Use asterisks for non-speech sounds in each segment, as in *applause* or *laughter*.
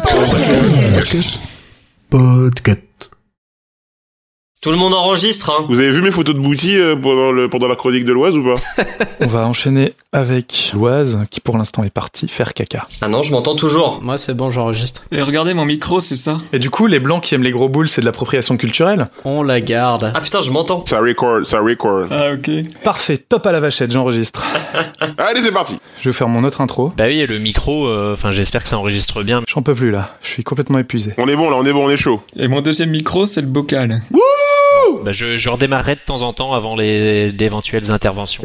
Podcast. Podcast. Tout le monde enregistre, hein Vous avez vu mes photos de Bouty euh, pendant, le, pendant la chronique de l'Oise ou pas? *laughs* On va enchaîner avec Loise, qui pour l'instant est parti faire caca. Ah non, je m'entends toujours. Moi, c'est bon, j'enregistre. Et regardez mon micro, c'est ça? Et du coup, les blancs qui aiment les gros boules, c'est de l'appropriation culturelle? On la garde. Ah putain, je m'entends. Ça record, ça record. Ah, ok. Parfait, top à la vachette, j'enregistre. *laughs* Allez, c'est parti Je vais faire mon autre intro. Bah oui, et le micro, euh, enfin j'espère que ça enregistre bien. J'en peux plus là, je suis complètement épuisé. On est bon là, on est bon, on est chaud. Et mon deuxième micro, c'est le bocal. Bah je, je redémarrerai de temps en temps avant les d'éventuelles interventions.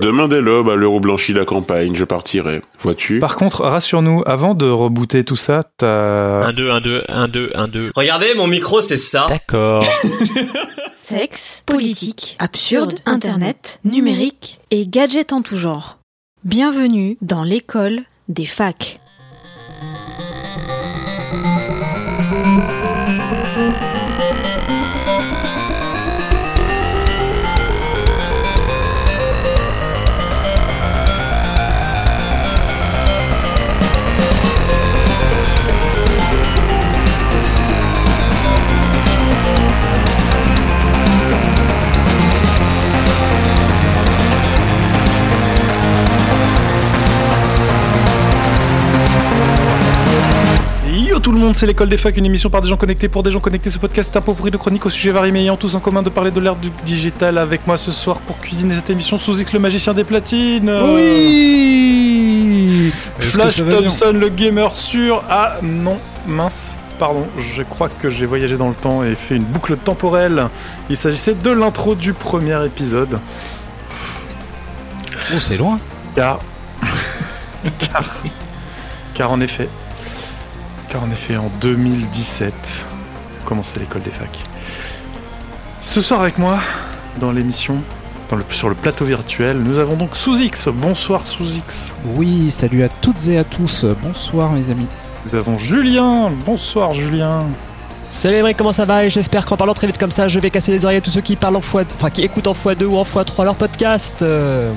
Demain dès l'aube, à l'euro blanchi la campagne, je partirai. Vois-tu? Par contre, rassure-nous, avant de rebooter tout ça, t'as... 1, 2, 1, 2, 1, 2, 1, 2. Regardez, mon micro, c'est ça. D'accord. *laughs* Sexe, politique, absurde, internet, numérique et gadgets en tout genre. Bienvenue dans l'école des facs. Yo tout le monde, c'est l'école des facs, une émission par des gens connectés pour des gens connectés. Ce podcast est un pot pourri de chroniques au sujet variés mais ayant tous en commun de parler de l'ère du digital avec moi ce soir pour cuisiner cette émission sous X le magicien des platines. Oui Flash Thompson le gamer sûr. Ah non, mince. Pardon, je crois que j'ai voyagé dans le temps et fait une boucle temporelle. Il s'agissait de l'intro du premier épisode. Oh, c'est loin. Car. *laughs* car. Car en effet. En effet, en 2017, commençait l'école des facs. Ce soir avec moi, dans l'émission, le, sur le plateau virtuel, nous avons donc Sous-X. Bonsoir Sous-X. Oui, salut à toutes et à tous. Bonsoir mes amis. Nous avons Julien. Bonsoir Julien. Salut les mecs, comment ça va? Et j'espère qu'en parlant très vite comme ça, je vais casser les oreilles à tous ceux qui parlent en fois, enfin qui écoutent en x2 ou en x3 leur podcast. euh.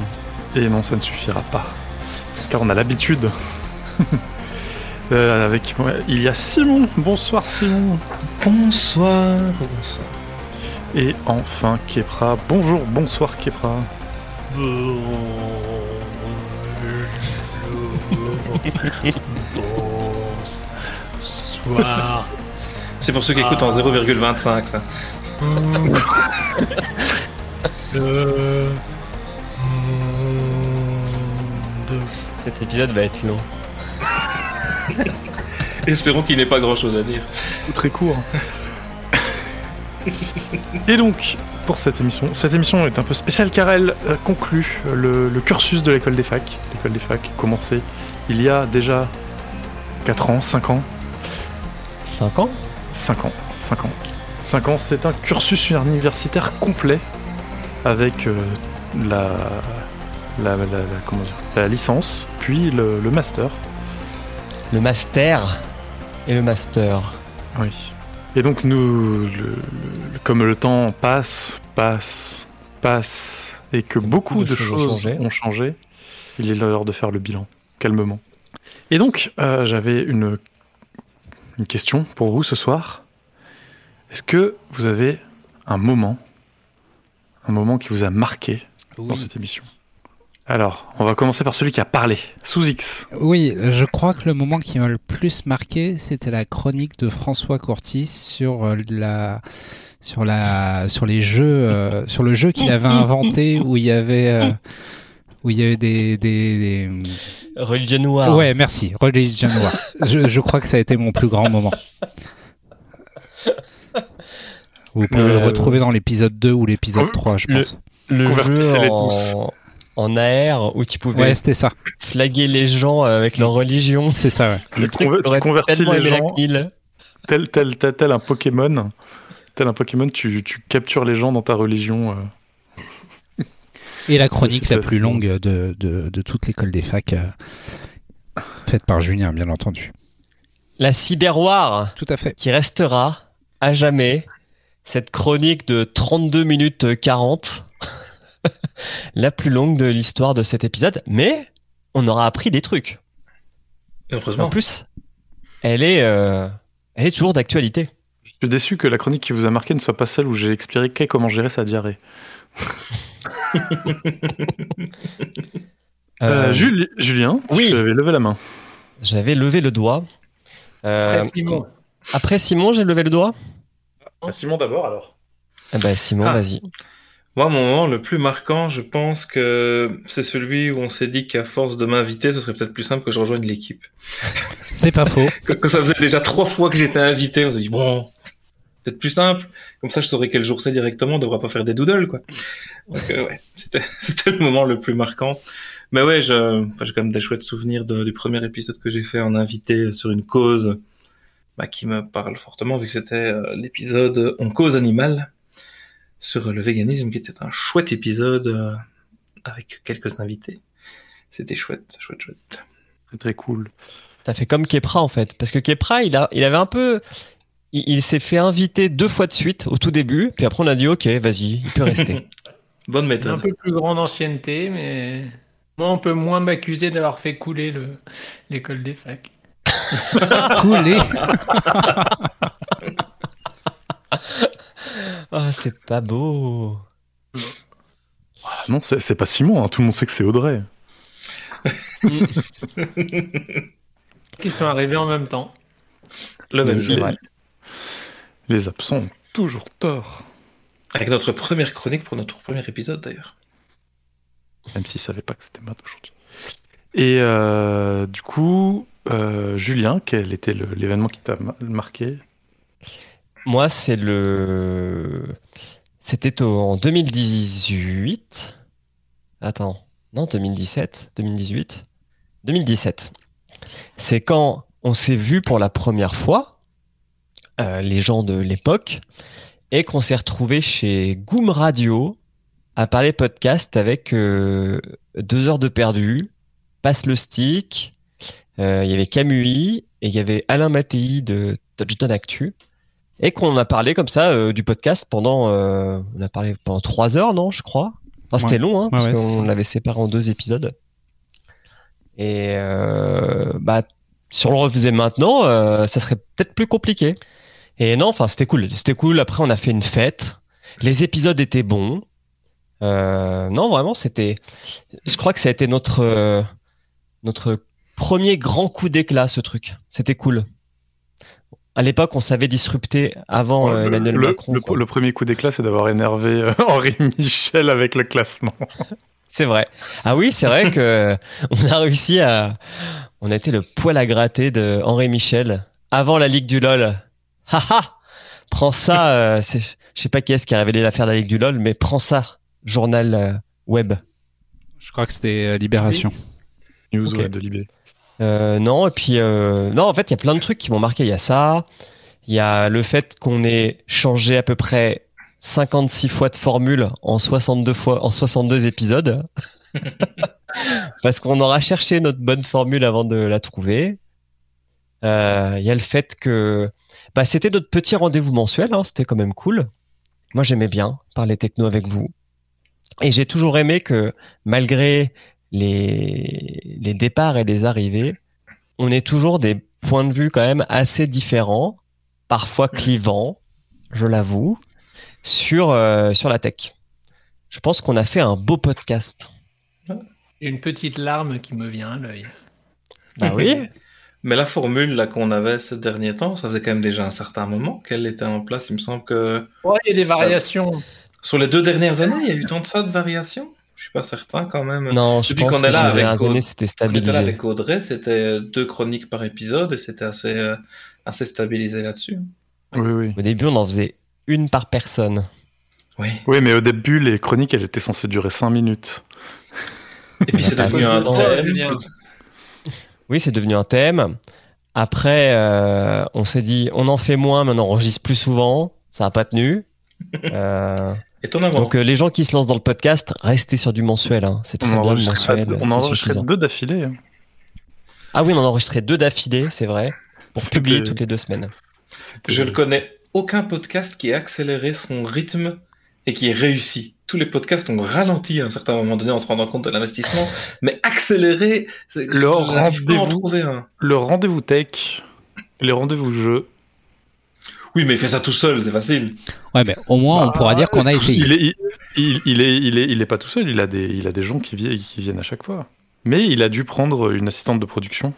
Et non, ça ne suffira pas. Car on a l'habitude. *laughs* Euh, avec moi, il y a Simon. Bonsoir Simon. Bonsoir. Et enfin Kepra. Bonjour, bonsoir Kepra. Bonsoir. C'est pour ceux qui écoutent en 0,25 ça. Le... Cet épisode va être long. *laughs* Espérons qu'il n'ait pas grand chose à dire. Ou très court. Et donc, pour cette émission, cette émission est un peu spéciale car elle euh, conclut le, le cursus de l'école des facs. L'école des facs commencé il y a déjà 4 ans, 5 ans. 5 ans? 5 ans, 5 ans. 5 ans, c'est un cursus universitaire complet avec euh, la, la, la- la- comment dire, la licence, puis le, le master. Le master et le master. Oui. Et donc nous, le- le- comme le temps passe, passe, passe, et que beaucoup, de, choses, changé. ont changé, il est l'heure de faire le bilan, calmement. Et donc, euh, j'avais une, une question pour vous ce soir. Est-ce que vous avez un moment, un moment qui vous a marqué dans cette émission? Alors, on va commencer par celui qui a parlé, sous X. Oui, je crois que le moment qui m'a le plus marqué, c'était la chronique de François Courtis sur euh, la sur la sur les jeux euh, sur le jeu qu'il avait inventé où il y avait euh, où il y avait des, des, des- Religion noire. ouais merci Religion Noir. je, je crois que ça a été mon plus grand moment. Vous pouvez le retrouver dans l'épisode 2 ou l'épisode 3, je le- pense. Le Convertissez-les jeu en... en AR où tu pouvais Ouais, c'était ça. flaguer les gens avec leur religion. C'est ça, ouais. Tu Le truc conver- tu convertis les gens. Tel, tel, tel, tel un Pokémon, tel un Pokémon, tu, tu captures les gens dans ta religion. euh. Et la chronique la plus longue de, de, de toute l'école des facs, euh, faite par Julien, bien entendu. La cyberwar Tout à fait. qui restera à jamais cette chronique de 32 minutes 40, *laughs* la plus longue de l'histoire de cet épisode, mais on aura appris des trucs. Heureusement. En plus, elle est, euh, elle est toujours d'actualité. Je suis déçu que la chronique qui vous a marqué ne soit pas celle où j'ai expliqué comment gérer sa diarrhée? *laughs* Euh, Juli- Julien, oui. tu avais levé la main. J'avais levé le doigt. Euh, Après Simon. après Simon, j'ai levé le doigt? Simon d'abord alors. Eh ben, Simon, Ah. vas-y. Moi, mon moment le plus marquant, je pense que c'est celui où on s'est dit qu'à force de m'inviter, ce serait peut-être plus simple que je rejoigne l'équipe. *laughs* C'est pas faux. *laughs* Que ça faisait déjà trois fois que j'étais invité, on s'est dit bon, peut-être plus simple. Comme ça, je saurais quel jour c'est directement, on devra pas faire des doodles, quoi. Donc, euh, ouais, c'était, *laughs* c'était le moment le plus marquant. Mais ouais, je, enfin, j'ai quand même des chouettes souvenirs de- du premier épisode que j'ai fait en invité sur une cause bah, qui me parle fortement, vu que c'était euh, l'épisode On cause animal sur le véganisme, qui était un chouette épisode euh, avec quelques invités. C'était chouette, chouette, chouette. Très très cool. T'as fait comme Kepra en fait, parce que Kepra, il a, il avait un peu, il, il s'est fait inviter deux fois de suite au tout début, puis après on a dit ok, vas-y, il peut rester. *laughs* Bonne Un méthode. peu plus grande ancienneté, mais moi, on peut moins m'accuser d'avoir fait couler le- l'école des facs. Coulé. *laughs* *laughs* Ah, c'est pas beau. Ah non, c'est pas Simon, hein, tout le monde sait que c'est Audrey. *laughs* Qui sont arrivés en même temps. Le même vrai. Les absents ont toujours tort. Avec notre première chronique pour notre premier épisode d'ailleurs. Même s'ils savaient pas que c'était moi aujourd'hui. Et euh, du coup, euh, Julien, quel était l'événement qui t'a ma- marqué? Moi, c'est le, c'était en 2018. Attends, non, 2017, 2018, 2017. C'est quand on s'est vu pour la première fois, euh, les gens de l'époque, et qu'on s'est retrouvé chez Goom Radio à parler podcast avec euh, deux heures de perdu, Passe le stick, euh, il y avait Camui et il y avait Alain Mattei de Touchdown Actu et qu'on a parlé comme ça euh, du podcast pendant euh, on a parlé pendant trois heures non je crois. Enfin, c'était Ouais. long hein, parce Ouais, qu'on l'avait séparé en deux épisodes. Et euh, bah si on le refaisait maintenant euh, ça serait peut-être plus compliqué. Et non enfin c'était cool. C'était cool. Après on a fait une fête. Les épisodes étaient bons. Euh, non vraiment c'était je crois que ça a été notre euh, notre premier grand coup d'éclat ce truc. C'était cool à l'époque, on savait disrupter avant euh, le, Emmanuel le- Macron. le- premier coup d'éclat, c'est d'avoir énervé euh, *laughs* Henri Michel avec le classement. *laughs* C'est vrai. Ah oui, c'est vrai que *laughs* on a réussi à. On a été le poil à gratter de Henri Michel avant la Ligue du LOL. Haha Prends ça. euh, c'est- Je sais pas qui est-ce qui a révélé l'affaire de la Ligue du LOL, mais prends ça. Journal euh, web. Je crois que c'était euh, Libération. News ouais, de Libé. Euh, non, et puis euh, non, en fait, il y a plein de trucs qui m'ont marqué. Il y a ça, il y a le fait qu'on ait changé à peu près 56 fois de formule en 62 fois, en 62 épisodes, *laughs* parce qu'on aura cherché notre bonne formule avant de la trouver. Euh, Il y a le fait que bah, c'était notre petit rendez-vous mensuel, hein, c'était quand même cool. Moi, j'aimais bien parler techno avec vous. Et j'ai toujours aimé que malgré les, les départs et les arrivées, on est toujours des points de vue quand même assez différents, parfois clivants, je l'avoue, sur, euh, sur la tech. Je pense qu'on a fait un beau podcast. Une petite larme qui me vient à l'œil. Bah oui. *laughs* Mais la formule là qu'on avait ces derniers temps, ça faisait quand même déjà un certain moment qu'elle était en place. Il me semble que Ouais, il y a des variations. sur les deux dernières années, il y a eu tant de ça de variations? Je suis pas certain quand même. Non, je Depuis pense qu'on que est là avec dernières Aud- années, c'était On était là stabilisé. avec Audrey, c'était deux chroniques par épisode et c'était assez, euh, assez stabilisé là-dessus. Oui, oui. Au début, on en faisait une par personne. Oui. Oui, mais au début, les chroniques, elles étaient censées durer 5 minutes. Et puis *laughs* c'est devenu un thème. Oui, c'est devenu un thème. Après, euh, on s'est dit, on en fait moins, mais on enregistre plus souvent. Ça n'a pas tenu. *laughs* Euh, Étonnamment. donc, euh, les gens qui se lancent dans le podcast, restez sur du mensuel. hein. C'est très On bien le enregistrait mensuel. on c'est enregistrait deux d'affilée. hein. Ah oui, on en a enregistré deux d'affilée, c'est vrai, pour publier toutes les deux semaines. Je ne connais aucun podcast qui a accéléré son rythme et qui est réussi. Tous les podcasts ont ralenti à un certain moment donné en se rendant compte de l'investissement, mais accéléré, c'est- Le en rendez-vous. trouver un. Le rendez-vous tech Les rendez-vous jeux. Oui, mais il fait ça tout seul, c'est facile. Ouais, mais au moins, on pourra dire qu'on a essayé. Il est, il, est, il est, il est pas tout seul. Il a des, il a des gens qui, vi- qui viennent à chaque fois. Mais il a dû prendre une assistante de production.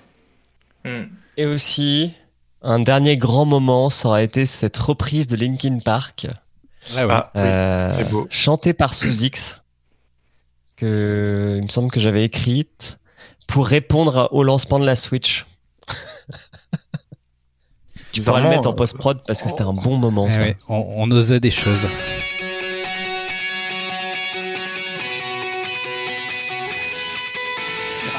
Hmm. Et aussi, un dernier grand moment, ça aurait été cette reprise de Linkin Park, Ouais, ouais. Ah, oui, euh, beau. chantée par Sous X, que il me semble que j'avais écrite pour répondre au lancement de la Switch. *laughs* tu pourras le mettre en post-prod parce que c'était un bon moment, Ouais, ça. ouais, on, on osait des choses.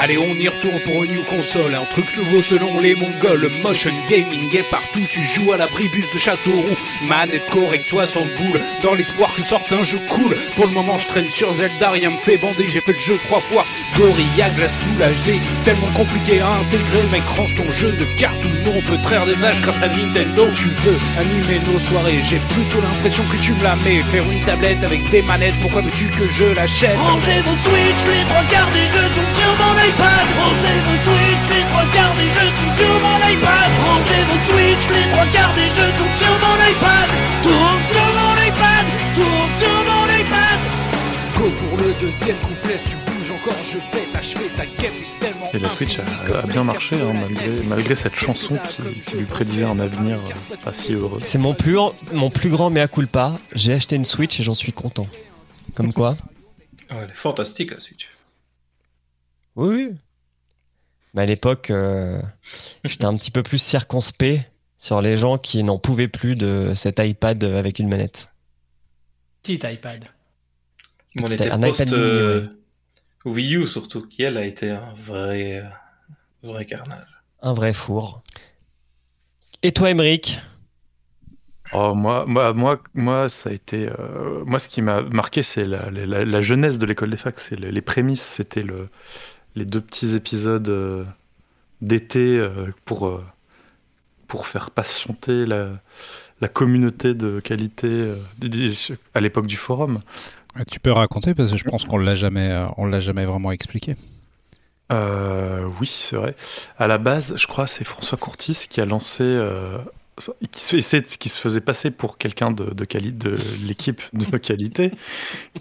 Allez, on y retourne pour une new console, un truc nouveau selon les mongols. Motion gaming est partout, tu joues à la bribus de Châteauroux. Manette correcte, 60 boules, dans l'espoir que sorte un jeu cool. Pour le moment, je traîne sur Zelda, rien me fait bander, j'ai fait le jeu trois fois. Gorilla Glass Full HD, tellement compliqué à intégrer. Mec, range ton jeu de cartes où nous on peut traire des vaches grâce à Nintendo. Tu veux animer nos soirées, j'ai plutôt l'impression que tu me la mets. Faire une tablette avec des manettes, pourquoi veux-tu que je l'achète? Rangez vos Switch, les trois quarts des jeux sur mon iPad. Rangez vos Switch, les trois quarts des jeux tournent sur mon iPad. Rangez vos Switch, les trois quarts des jeux tournent sur mon iPad. Tourne sur mon iPad, tourne sur mon iPad. Go pour le deuxième couplet, si tu bouges encore, je vais t'achever ta game is tellement Et la Switch a, a bien marché, hein, malgré, malgré cette chanson qui, qui lui prédisait un avenir euh, pas si heureux. C'est mon plus, mon plus grand mea culpa. J'ai acheté une Switch et j'en suis content. Comme quoi Ah, elle est fantastique la Switch. Oui, oui. Mais à l'époque, euh, j'étais un petit peu plus circonspect sur les gens qui n'en pouvaient plus de cet iPad avec une manette. Petit iPad? On était un post iPad mini, euh, Wii U surtout, qui elle a été un vrai, euh, vrai carnage. Un vrai four. Et toi, Emeric Oh, moi, moi, moi, moi, ça a été. euh, moi, ce qui m'a marqué, c'est la, la- la jeunesse de l'école des facs. C'est le- les prémices. C'était le, les deux petits épisodes euh, d'été euh, pour, euh, pour faire patienter la, la communauté de qualité à l'époque du forum. Ah, Tu peux raconter parce que je pense qu'on l'a jamais, on l'a jamais vraiment expliqué. Euh, oui, c'est vrai. À la base, je crois, c'est François Courtis qui a lancé, euh, qui, se, qui se faisait passer pour quelqu'un de, de, quali- de l'équipe de *laughs* qualité,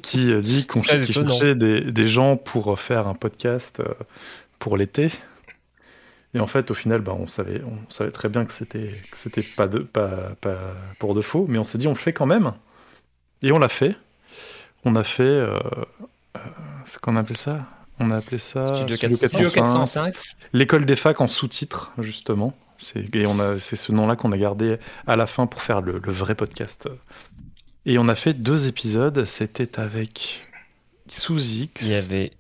qui euh, dit qu'on cherchait des, des gens pour faire un podcast euh, pour l'été. Et en fait, au final, bah, on, savait, on savait très bien que c'était que c'était pas, de, pas, pas pour de faux, mais on s'est dit on le fait quand même. Et on l'a fait. On a fait. Euh, euh, c'est qu'on appelle ça? On a appelé ça Studio Studio 405. 405. L'école des facs en sous-titres, justement. C'est, et on a, c'est ce nom-là qu'on a gardé à la fin pour faire le, le vrai podcast. Et on a fait deux épisodes. C'était avec Sous X. Il y avait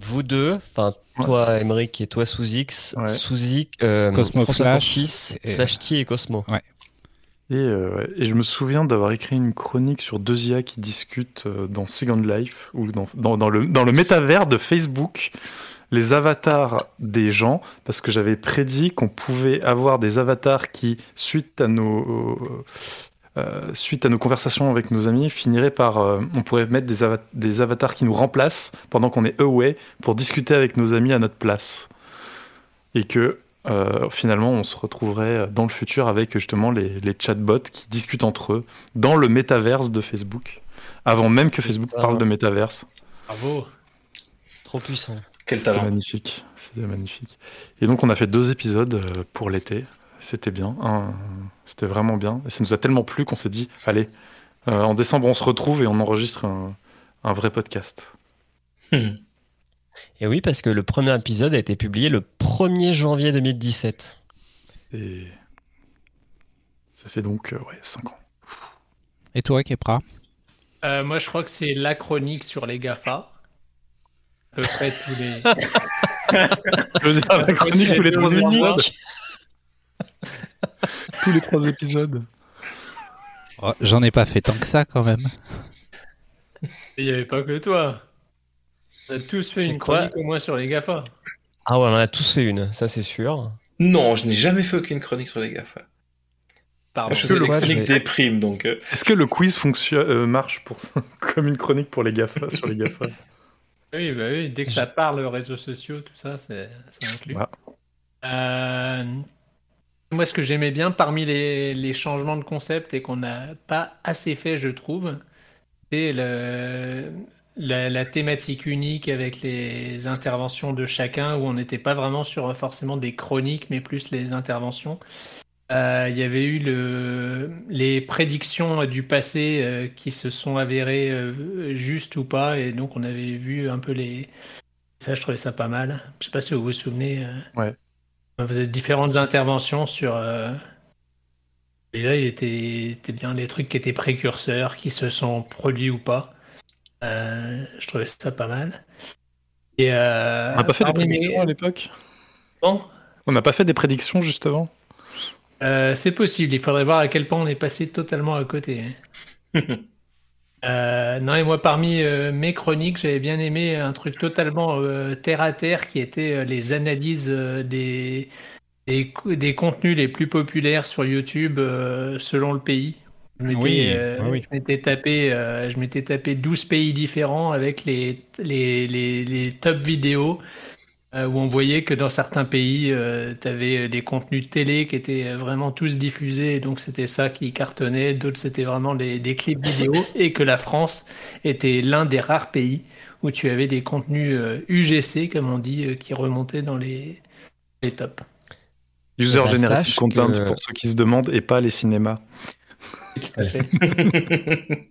vous deux, enfin toi, Emeric, et toi, sous X, Ouais. sous X, euh, Cosmo Flash et- Flashty et Cosmo. Et, euh, ouais. Et je me souviens d'avoir écrit une chronique sur deux IA qui discutent euh, dans Second Life, ou dans, dans, dans le, dans le métavers de Facebook, les avatars des gens, parce que j'avais prédit qu'on pouvait avoir des avatars qui, suite à nos, euh, suite à nos conversations avec nos amis, finiraient par... euh, on pourrait mettre des, ava- des avatars qui nous remplacent pendant qu'on est away pour discuter avec nos amis à notre place. Et que euh, finalement, on se retrouverait dans le futur avec justement les, les chatbots qui discutent entre eux dans le métaverse de Facebook, avant même que Facebook parle de métaverse. Bravo. Trop puissant. Quel C'était talent. magnifique. C'était magnifique. Et donc, on a fait deux épisodes euh, pour l'été. C'était bien. Un- C'était vraiment bien. Et ça nous a tellement plu qu'on s'est dit, allez, euh, en décembre, on se retrouve et on enregistre un, un vrai podcast. *laughs* Et oui, parce que le premier épisode a été publié le 1er janvier 2017. Et ça fait donc, euh, ouais, 5 ans. Et toi, Kepra? Euh, moi, je crois que c'est la chronique sur les GAFA. À peu près tous les. *laughs* Je veux dire, la chronique tous les trois épisodes. tous les trois épisodes. Oh, J'en ai pas fait tant que ça quand même. Il n'y avait pas que toi. On a tous fait une quoi chronique au moins sur les GAFA. Ah ouais, on en a tous fait une, ça c'est sûr. Non, je n'ai jamais fait aucune chronique sur les GAFA. Pardon. je le c'est- des primes, donc... euh, Est-ce que le quiz fonctionne, euh, marche pour *laughs* comme une chronique pour les GAFA sur les GAFA Oui, bah oui, dès que ça parle réseaux sociaux, tout ça, c'est inclus. Ouais. Euh, Moi, ce que j'aimais bien parmi les, les changements de concept et qu'on n'a pas assez fait, je trouve, c'est la thématique unique avec les interventions de chacun, où on n'était pas vraiment sur forcément des chroniques, mais plus les interventions. Euh, Il y avait eu le, les prédictions du passé euh, qui se sont avérées euh, justes ou pas, et donc on avait vu un peu les. Ça, je trouvais ça pas mal. Je sais pas si vous vous souvenez. Ouais. vous avez différentes interventions sur. euh, Déjà, il était, était bien les trucs qui étaient précurseurs, qui se sont produits ou pas. Je trouvais ça pas mal. Et On n'a pas fait des prédictions à l'époque? Bon, On n'a pas fait des prédictions justement? Euh, c'est possible. Il faudrait voir à quel point on est passé totalement à côté. *laughs* Euh, non, et moi, parmi euh, mes chroniques, j'avais bien aimé un truc totalement terre à terre qui était les analyses des, des, co- des contenus les plus populaires sur YouTube selon le pays. Je m'étais Oui, je m'étais tapé, je m'étais tapé 12 pays différents avec les, les, les, les top vidéos euh, où on voyait que dans certains pays, tu avais des contenus télé qui étaient vraiment tous diffusés, et donc c'était ça qui cartonnait, d'autres c'était vraiment des, des clips vidéo, *laughs* et que la France était l'un des rares pays où tu avais des contenus euh, UGC, comme on dit, euh, qui remontaient dans les, les tops. User Eh ben, Generated Content que- pour ceux qui se demandent et pas les cinémas. Tout à fait. *laughs*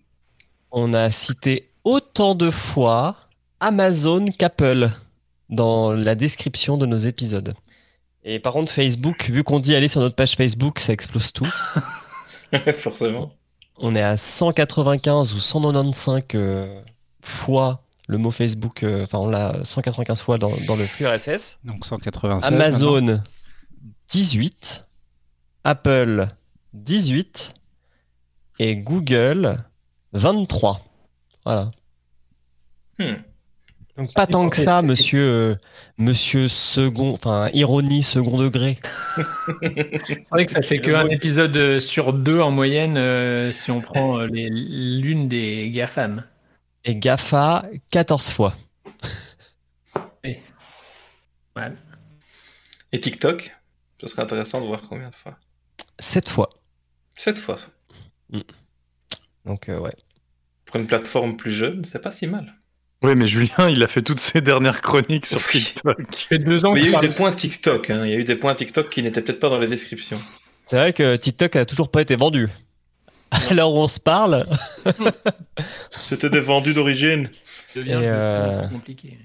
On a cité autant de fois Amazon qu'Apple dans la description de nos épisodes. Et par contre, Facebook, vu qu'on dit aller sur notre page Facebook, ça explose tout. *laughs* Forcément. On est à 195 ou 195 euh, fois le mot Facebook, euh, enfin on l'a 195 fois dans, dans le flux RSS. Donc 196. Amazon maintenant. 18, Apple 18 et Google 23. Voilà. Hmm. Donc pas tant que ça, monsieur, euh, monsieur second, enfin ironie second degré. C'est vrai que ça fait qu'un épisode euh, sur deux en moyenne euh, si on prend euh, les- l'une des GAFAM. Et GAFA 14 fois. Ouais. Et TikTok Ce serait intéressant de voir combien de fois? 7 fois. 7 fois. ça. Donc euh, ouais. Pour une plateforme plus jeune, c'est pas si mal. Oui, mais Julien, il a fait toutes ses dernières chroniques sur TikTok. fait deux ans Mais il y a eu des points TikTok. hein. Il y a eu des points TikTok qui n'étaient peut-être pas dans les descriptions. C'est vrai que TikTok a toujours pas été vendu. Alors on se parle. *laughs* C'était des vendus d'origine. En euh, compliqué.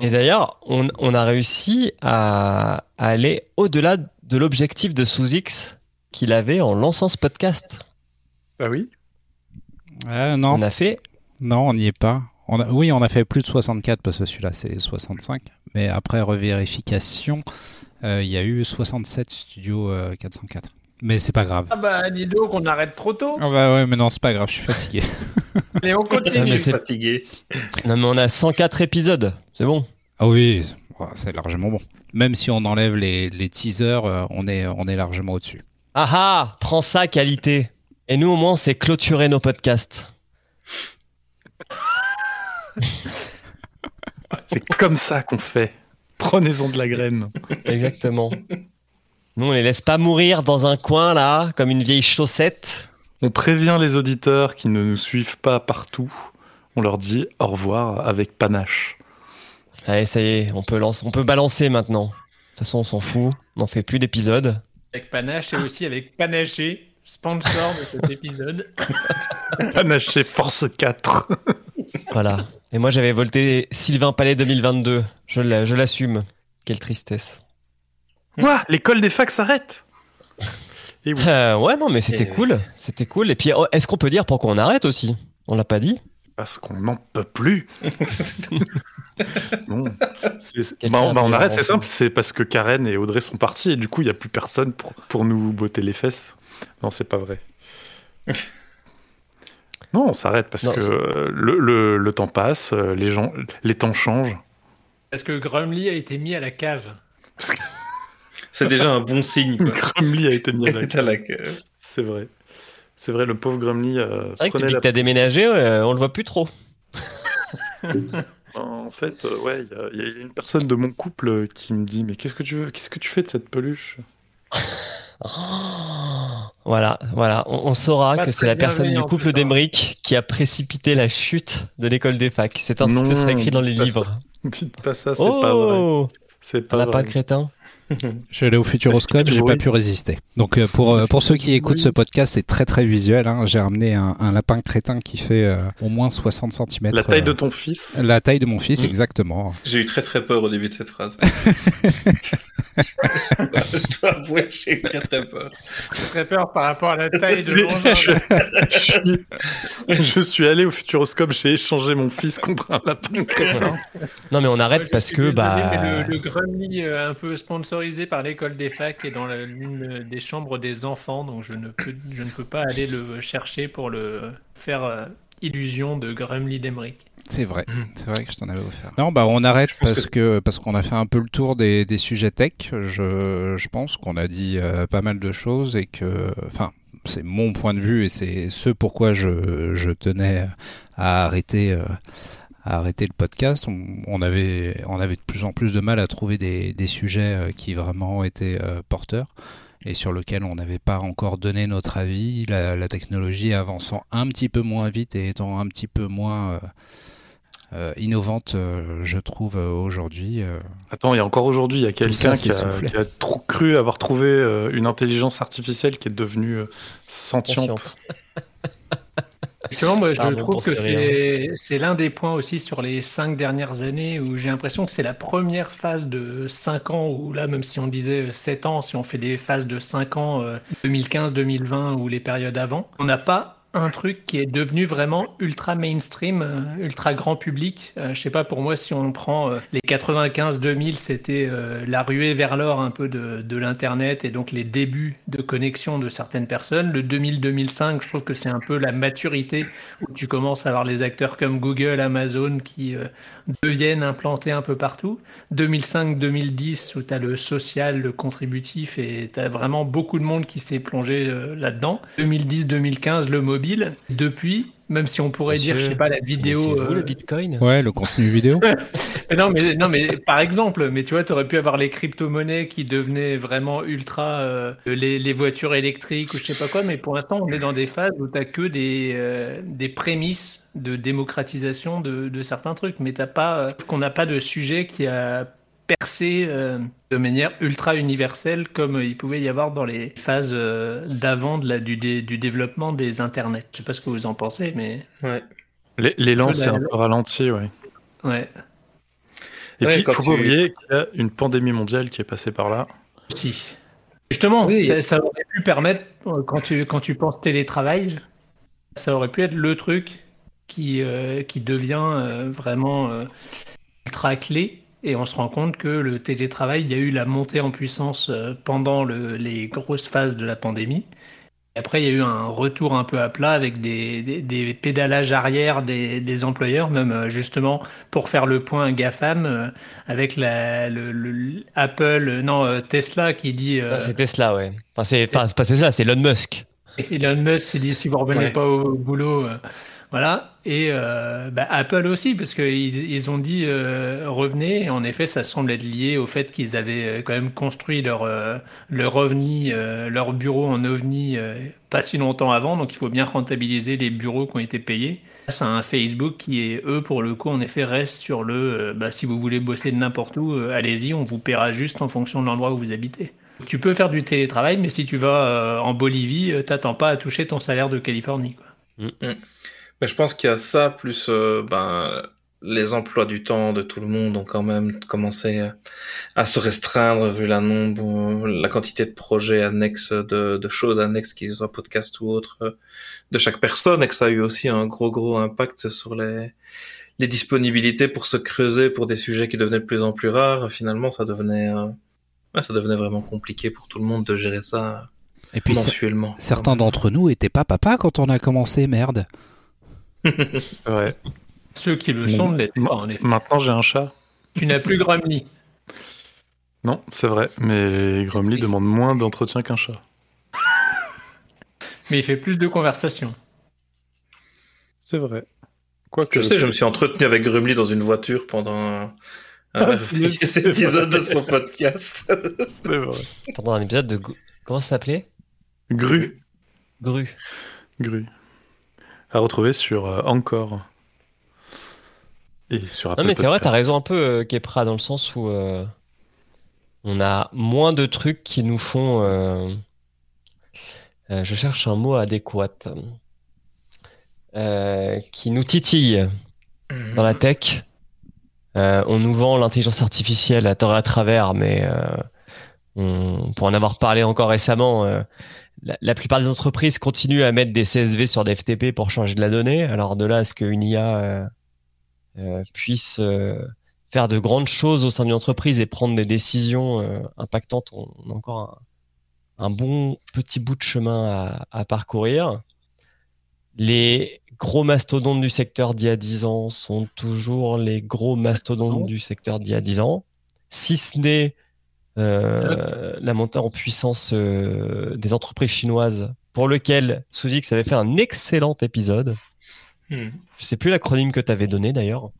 Et d'ailleurs, on, on a réussi à, à aller au-delà de l'objectif de Sous-X qu'il avait en lançant ce podcast. Ah oui? Euh, non. On a fait Non, on n'y est pas. On a- Oui, on a fait plus de 64 parce que celui-là c'est 65. Mais après revérification, euh, il y a eu 67 Studio euh, 404. Mais c'est pas grave. Ah bah dis donc, on arrête trop tôt. Ah bah ouais, mais non, c'est pas grave, je suis fatigué. *laughs* Et on mais continue. c'est- Fatigué. Non mais on a 104 épisodes, c'est bon. Ah oui, c'est largement bon. Même si on enlève les, les teasers, euh, on est, on est largement au-dessus. Ah ah, prends ça qualité. Et nous au moins c'est clôturer nos podcasts. *laughs* C'est comme ça qu'on fait. Prenez-en de la graine. Exactement. Nous on les laisse pas mourir dans un coin là, comme une vieille chaussette. On prévient les auditeurs qui ne nous suivent pas partout. On leur dit au revoir avec panache. Allez, ça y est, on peut, lancer, on peut balancer maintenant. De toute façon, on s'en fout, on n'en fait plus d'épisodes. Avec Panache et aussi avec Panaché, sponsor de cet *laughs* épisode. Panaché Force 4. Voilà. Et moi, j'avais volté Sylvain Palais 2022. Je l'a- je l'assume. Quelle tristesse. Quoi L'école des facs s'arrête Et oui. Euh, ouais, non, mais c'était Et- cool. C'était cool. Et puis, oh, est-ce qu'on peut dire pourquoi on arrête aussi? On l'a pas dit? Parce qu'on n'en peut plus. *laughs* non. C'est- c'est- Quelqu'un bah, on, bah, on arrête, c'est simple. C'est parce que Karen et Audrey sont partis et du coup, il n'y a plus personne pour, pour nous botter les fesses. Non, c'est pas vrai. *laughs* Non, on s'arrête parce Non, que euh, le, le- le temps passe, euh, les, gens, les temps changent. Parce que Grumly a été mis à la cave? Parce que *laughs* C'est déjà un bon signe. Quoi. Grumly a été mis à la *laughs* queue. C'est vrai. C'est vrai, le pauvre Grumly euh, C'est vrai que depuis la que t'as déménagé, ouais, on le voit plus trop. *laughs* En fait, euh, ouais, il y, y a une personne de mon couple qui me dit Mais qu'est-ce que tu veux Qu'est-ce que tu fais de cette peluche? Voilà, voilà, on, on saura Pas que c'est la personne du couple ça. d'Emeric qui a précipité la chute de l'école des facs. C'est ainsi que ce sera écrit dans les pas livres. ça. *laughs* Dites pas ça, c'est pas vrai. Oh C'est Un pas lapin vrai. crétin. *laughs* Je suis allé au Futuroscope, j'ai pas pu résister. Donc euh, pour euh, pour ceux qui écoutent ce podcast, c'est très très visuel. Hein. J'ai ramené un, un lapin crétin qui fait euh, au moins 60 cm. La taille de ton fils. La taille de mon fils, Mm. exactement. J'ai eu très très peur au début de cette phrase. *laughs* je dois avouer que j'ai eu très très peur. J'ai très peur par rapport à la taille de *laughs* mon je, je suis allé au Futuroscope, j'ai échangé mon fils contre un lapin crétin. Non, mais on arrête parce que bah. mais le, le Grumly euh, un peu par l'école des facs est dans la- l'une des chambres des enfants, donc je ne peux, je ne peux pas aller le chercher pour le faire euh, illusion de Grumly d'Emeric. C'est vrai, c'est vrai que je t'en avais offert. Non, bah on arrête parce que, parce qu'on a fait un peu le tour des, des sujets tech. Je, je pense qu'on a dit euh, pas mal de choses et que, enfin, c'est mon point de vue et c'est ce pourquoi je, je tenais à arrêter. euh, à arrêter le podcast, on, on avait, on avait de plus en plus de mal à trouver des, des sujets euh, qui vraiment étaient euh, porteurs et sur lesquels on n'avait pas encore donné notre avis. La, la technologie avançant un petit peu moins vite et étant un petit peu moins euh, euh, innovante, euh, je trouve, aujourd'hui. Attends, il y a encore aujourd'hui, il y a quelqu'un qui, a- s'essoufflait. qui a trop cru avoir trouvé une intelligence artificielle qui est devenue sentiente. *laughs* Justement, moi, je trouve que c'est c'est l'un des points aussi sur les cinq dernières années où j'ai l'impression que c'est la première phase de cinq ans, où là, même si on disait sept ans, si on fait des phases de cinq ans, euh, 2015, 2020 ou les périodes avant, on n'a pas un truc qui est devenu vraiment ultra mainstream, euh, ultra grand public. Euh, je sais pas, pour moi, si on prend euh, les 95-2000, c'était euh, la ruée vers l'or un peu de, l'Internet et donc les débuts de connexion de certaines personnes. Le 2000-2005, je trouve que c'est un peu la maturité où tu commences à avoir les acteurs comme Google, Amazon qui deviennent implantés un peu partout. 2005-2010 où tu as le social, le contributif et tu as vraiment beaucoup de monde qui s'est plongé là-dedans. 2010-2015 le mobile. Depuis, même si on pourrait dire, je sais pas, la vidéo... Vous euh, le bitcoin? Ouais, le contenu vidéo. *laughs* non, mais, non, mais par exemple, mais tu vois, tu aurais pu avoir les crypto-monnaies qui devenaient vraiment ultra, euh, les, les voitures électriques ou je sais pas quoi, mais pour l'instant, on est dans des phases où tu que des, euh, des prémices de démocratisation de, de certains trucs, mais t'as pas, euh, qu'on n'a pas de sujet qui a percé euh, de manière ultra universelle comme il pouvait y avoir dans les phases euh, d'avant de la- du, dé- du développement des internets. Je sais pas ce que vous en pensez, mais Ouais. L'élan s'est un peu ralenti, ouais. ouais. Et Ouais, puis, il quand faut tu- pas oublier qu'il y a une pandémie mondiale qui est passée par là. Si. Justement, Oui. ça, ça aurait pu permettre, euh, quand tu, quand tu penses télétravail, ça aurait pu être le truc qui, euh, qui devient euh, vraiment euh, ultra clé. Et on se rend compte que le télétravail, il y a eu la montée en puissance euh, pendant le- les grosses phases de la pandémie. Et après, il y a eu un retour un peu à plat avec des, des, des pédalages arrière des, des employeurs, même euh, justement pour faire le point GAFAM, euh, avec la, le, le- Apple, non, Tesla qui dit. euh, Ah, C'est Tesla, ouais. Enfin, c'est pas Tesla, c'est Elon Musk. Elon Musk s'est dit si vous revenez Ouais. pas au boulot, euh, voilà. Et euh, bah, Apple aussi, parce qu'ils ils ont dit euh, revenez. Et en effet, ça semble être lié au fait qu'ils avaient euh, quand même construit leur euh, leur ovni, leur bureau en ovni pas si longtemps avant. Donc il faut bien rentabiliser les bureaux qui ont été payés. C'est un Facebook qui est eux pour le coup en effet reste sur le bah, si vous voulez bosser de n'importe où, allez-y, on vous paiera juste en fonction de l'endroit où vous habitez. Tu peux faire du télétravail, mais si tu vas en Bolivie, t'attends pas à toucher ton salaire de Californie. Quoi. Mais je pense qu'il y a ça, plus euh, ben, les emplois du temps de tout le monde ont quand même commencé à se restreindre vu la nombre, la quantité de projets annexes, de, de choses annexes, qu'ils soient podcast ou autres, euh, de chaque personne, et que ça a eu aussi un gros gros impact sur les, les disponibilités pour se creuser pour des sujets qui devenaient de plus en plus rares. Finalement, ça devenait, euh, ouais, ça devenait vraiment compliqué pour tout le monde de gérer ça Et puis, mensuellement. Certains d'entre nous étaient pas papa quand on a commencé, merde. *laughs* Ouais. Ceux qui le sont ne l'étaient pas, en effet. Maintenant, j'ai un chat. Tu n'as plus Grumly. Non, c'est vrai, mais Grumly demande moins d'entretien qu'un chat. Mais il fait plus de conversations. C'est vrai. Quoique. Je sais, je me suis entretenu avec Grumly dans une voiture pendant un, Ah, *laughs* épisode de son podcast. *laughs* C'est vrai. Pendant un épisode de Go- Comment ça s'appelait? Gru. Gru. Gru. À retrouver sur euh, Encore. Et sur Apple Non mais c'est vrai, t'as raison un peu, euh, Kepra, dans le sens où euh, on a moins de trucs qui nous font. euh, euh, je cherche un mot adéquat. Euh, qui nous titille dans la tech. Euh, on nous vend l'intelligence artificielle à tort et à travers, mais euh, on, pour en avoir parlé encore récemment, euh, la, la plupart des entreprises continuent à mettre des CSV sur des FTP pour changer de la donnée. Alors de là à ce qu'une IA euh, euh, puisse euh, faire de grandes choses au sein d'une entreprise et prendre des décisions impactantes, on, on a encore un, un bon petit bout de chemin à, à parcourir. Les gros mastodontes du secteur d'il y a 10 ans sont toujours les gros mastodontes du secteur d'il y a 10 ans, si ce n'est la montée en puissance euh, des entreprises chinoises, pour lequel Suzix avait fait un excellent épisode. Hmm. Je sais plus l'acronyme que tu avais donné d'ailleurs.